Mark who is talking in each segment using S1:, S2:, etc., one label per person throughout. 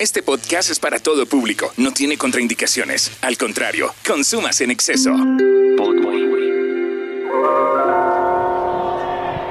S1: Este podcast es para todo público, no tiene contraindicaciones. Al contrario, consumas en exceso.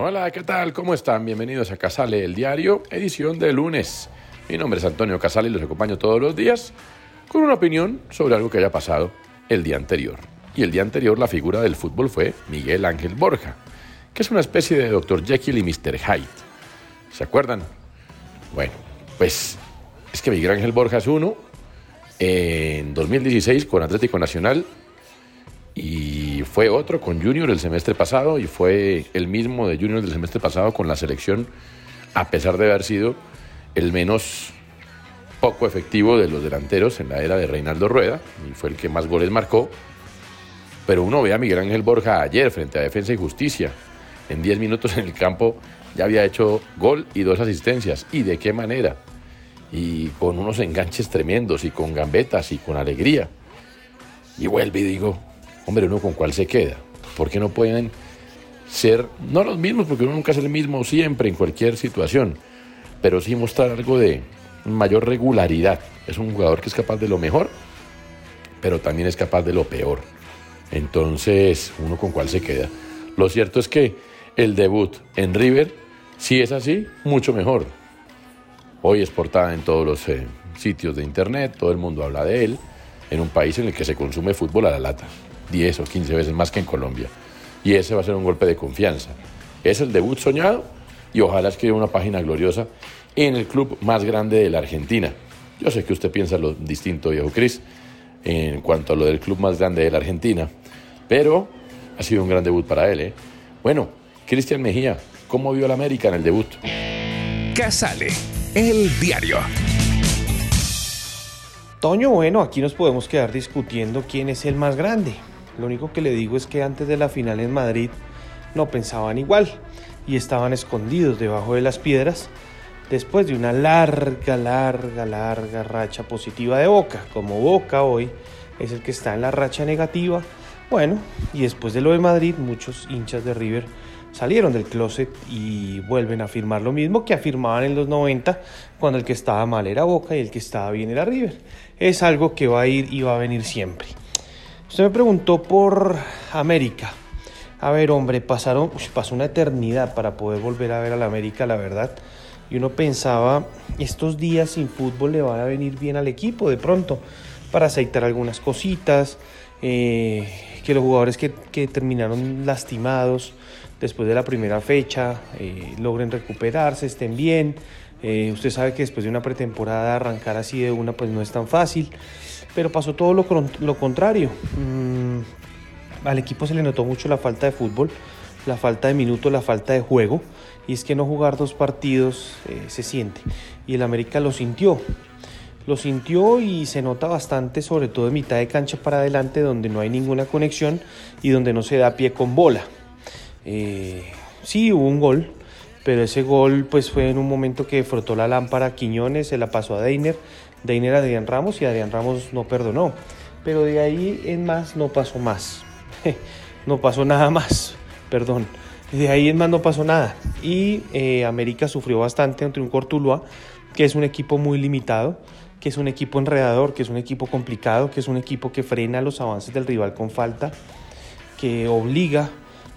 S2: Hola, ¿qué tal? ¿Cómo están? Bienvenidos a Casale, el diario, edición de lunes. Mi nombre es Antonio Casale y los acompaño todos los días con una opinión sobre algo que haya pasado el día anterior. Y el día anterior la figura del fútbol fue Miguel Ángel Borja, que es una especie de Dr. Jekyll y Mr. Hyde. ¿Se acuerdan? Bueno, pues es que Miguel Ángel Borja es uno en 2016 con Atlético Nacional y fue otro con Junior el semestre pasado y fue el mismo de Junior del semestre pasado con la selección, a pesar de haber sido el menos poco efectivo de los delanteros en la era de Reinaldo Rueda y fue el que más goles marcó. Pero uno ve a Miguel Ángel Borja ayer frente a Defensa y Justicia. En 10 minutos en el campo ya había hecho gol y dos asistencias. ¿Y de qué manera? Y con unos enganches tremendos y con gambetas y con alegría. Y vuelve y digo, hombre, uno con cuál se queda. ¿Por qué no pueden ser, no los mismos, porque uno nunca es el mismo siempre, en cualquier situación, pero sí mostrar algo de mayor regularidad? Es un jugador que es capaz de lo mejor, pero también es capaz de lo peor. Entonces, uno con cuál se queda. Lo cierto es que el debut en River, si es así, mucho mejor. Hoy es portada en todos los eh, sitios de internet, todo el mundo habla de él, en un país en el que se consume fútbol a la lata. 10 o 15 veces más que en Colombia. Y ese va a ser un golpe de confianza. Es el debut soñado y ojalá escriba una página gloriosa en el club más grande de la Argentina. Yo sé que usted piensa lo distinto, viejo Cris, en cuanto a lo del club más grande de la Argentina, pero ha sido un gran debut para él. ¿eh? Bueno, Cristian Mejía, ¿cómo vio el América en el debut?
S1: Casale, el diario.
S3: Toño, bueno, aquí nos podemos quedar discutiendo quién es el más grande. Lo único que le digo es que antes de la final en Madrid no pensaban igual y estaban escondidos debajo de las piedras después de una larga, larga, larga racha positiva de Boca. Como Boca hoy es el que está en la racha negativa, bueno, y después de lo de Madrid, muchos hinchas de River salieron del closet y vuelven a afirmar lo mismo que afirmaban en los 90 cuando el que estaba mal era Boca y el que estaba bien era River. Es algo que va a ir y va a venir siempre. Usted me preguntó por América. A ver, hombre, pasaron, pasó una eternidad para poder volver a ver a la América, la verdad. Y uno pensaba, estos días sin fútbol le van a venir bien al equipo de pronto, para aceitar algunas cositas, eh, que los jugadores que, que, terminaron lastimados después de la primera fecha eh, logren recuperarse, estén bien. Eh, usted sabe que después de una pretemporada arrancar así de una pues no es tan fácil, pero pasó todo lo, contrario. Mm, al equipo se le notó mucho la falta de fútbol, la falta de minutos, la falta de juego, y es que no jugar dos partidos eh, se siente, y el América lo sintió. Lo sintió y se nota bastante, sobre todo en mitad de cancha para adelante, donde no hay ninguna conexión y donde no se da pie con bola. Eh, sí, hubo un gol, pero ese gol pues fue en un momento que frotó la lámpara a Quiñones, se la pasó a Deiner Deiner a Adrián Ramos y Adrián Ramos no perdonó. Pero de ahí en más no pasó más. no pasó nada más, perdón. De ahí en más no pasó nada. Y eh, América sufrió bastante ante un Cortuluá, que es un equipo muy limitado, que es un equipo enredador, que es un equipo complicado, que es un equipo que frena los avances del rival con falta, que obliga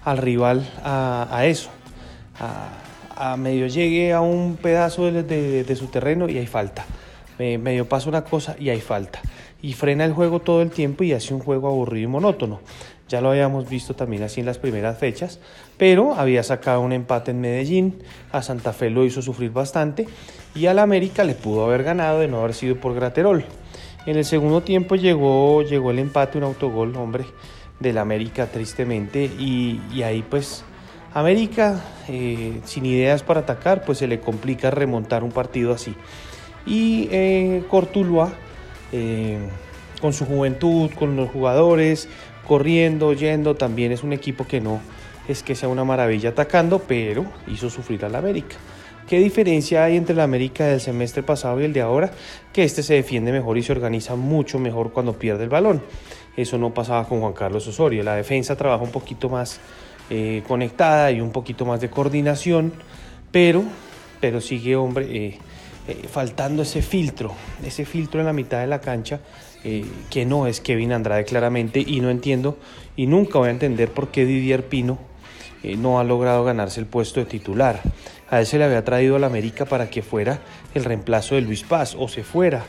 S3: al rival a, eso, a, medio llegue a un pedazo de, su terreno y hay falta. Medio pasa una cosa y hay falta. Y frena el juego todo el tiempo y hace un juego aburrido y monótono. Ya lo habíamos visto también así en las primeras fechas, pero había sacado un empate en Medellín, a Santa Fe lo hizo sufrir bastante y al América le pudo haber ganado de no haber sido por Graterol. En el segundo tiempo llegó, llegó el empate, un autogol, hombre, del América tristemente y, ahí pues América eh, sin ideas para atacar pues se le complica remontar un partido así. Y eh, Cortuluá eh, con su juventud, con los jugadores, corriendo, yendo, también es un equipo que no es que sea una maravilla atacando, pero hizo sufrir al América. ¿Qué diferencia hay entre la América del semestre pasado y el de ahora? Que este se defiende mejor y se organiza mucho mejor cuando pierde el balón. Eso no pasaba con Juan Carlos Osorio. La defensa trabaja un poquito más eh, conectada y un poquito más de coordinación, pero, pero sigue, hombre, eh, eh, faltando ese filtro, ese filtro en la mitad de la cancha que no es Kevin Andrade claramente y no entiendo y nunca voy a entender por qué Didier Pino no ha logrado ganarse el puesto de titular. A él se le había traído a la América para que fuera el reemplazo de Luis Paz o se fuera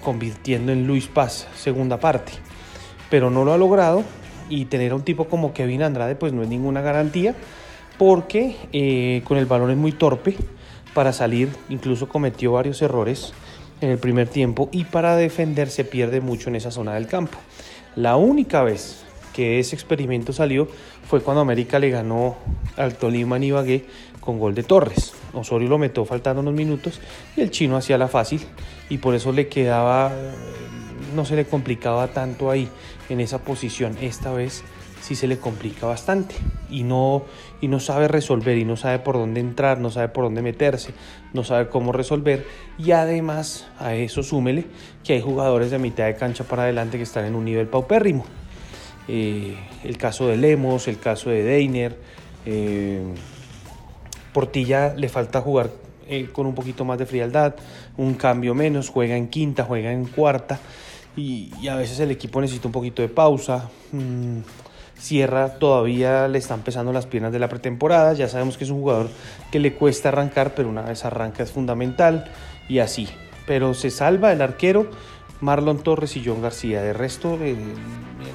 S3: convirtiendo en Luis Paz, segunda parte. Pero no lo ha logrado y tener a un tipo como Kevin Andrade pues no es ninguna garantía porque eh, con el balón es muy torpe para salir, incluso cometió varios errores en el primer tiempo y para defender se pierde mucho en esa zona del campo. La única vez que ese experimento salió fue cuando América le ganó al Tolima en con gol de Torres. Osorio lo metió faltando unos minutos y el chino hacía la fácil y por eso le quedaba, no se le complicaba tanto ahí en esa posición. Esta vez sí se le complica bastante y no, y no sabe resolver y no sabe por dónde entrar, no sabe por dónde meterse, no sabe cómo resolver y además a eso súmele que hay jugadores de mitad de cancha para adelante que están en un nivel paupérrimo. Eh, el caso de Lemos, el caso de Deiner. Eh, Portilla le falta jugar eh, con un poquito más de frialdad, un cambio menos, juega en quinta, juega en cuarta y, a veces el equipo necesita un poquito de pausa. Mm, Sierra todavía le están pesando las piernas de la pretemporada, ya sabemos que es un jugador que le cuesta arrancar, pero una vez arranca es fundamental y así. Pero se salva el arquero Marlon Torres y John García. De resto, eh,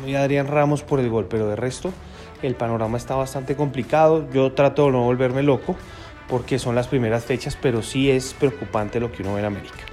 S3: y Adrián Ramos por el gol, pero de resto el panorama está bastante complicado. Yo trato de no volverme loco porque son las primeras fechas, pero sí es preocupante lo que uno ve en América.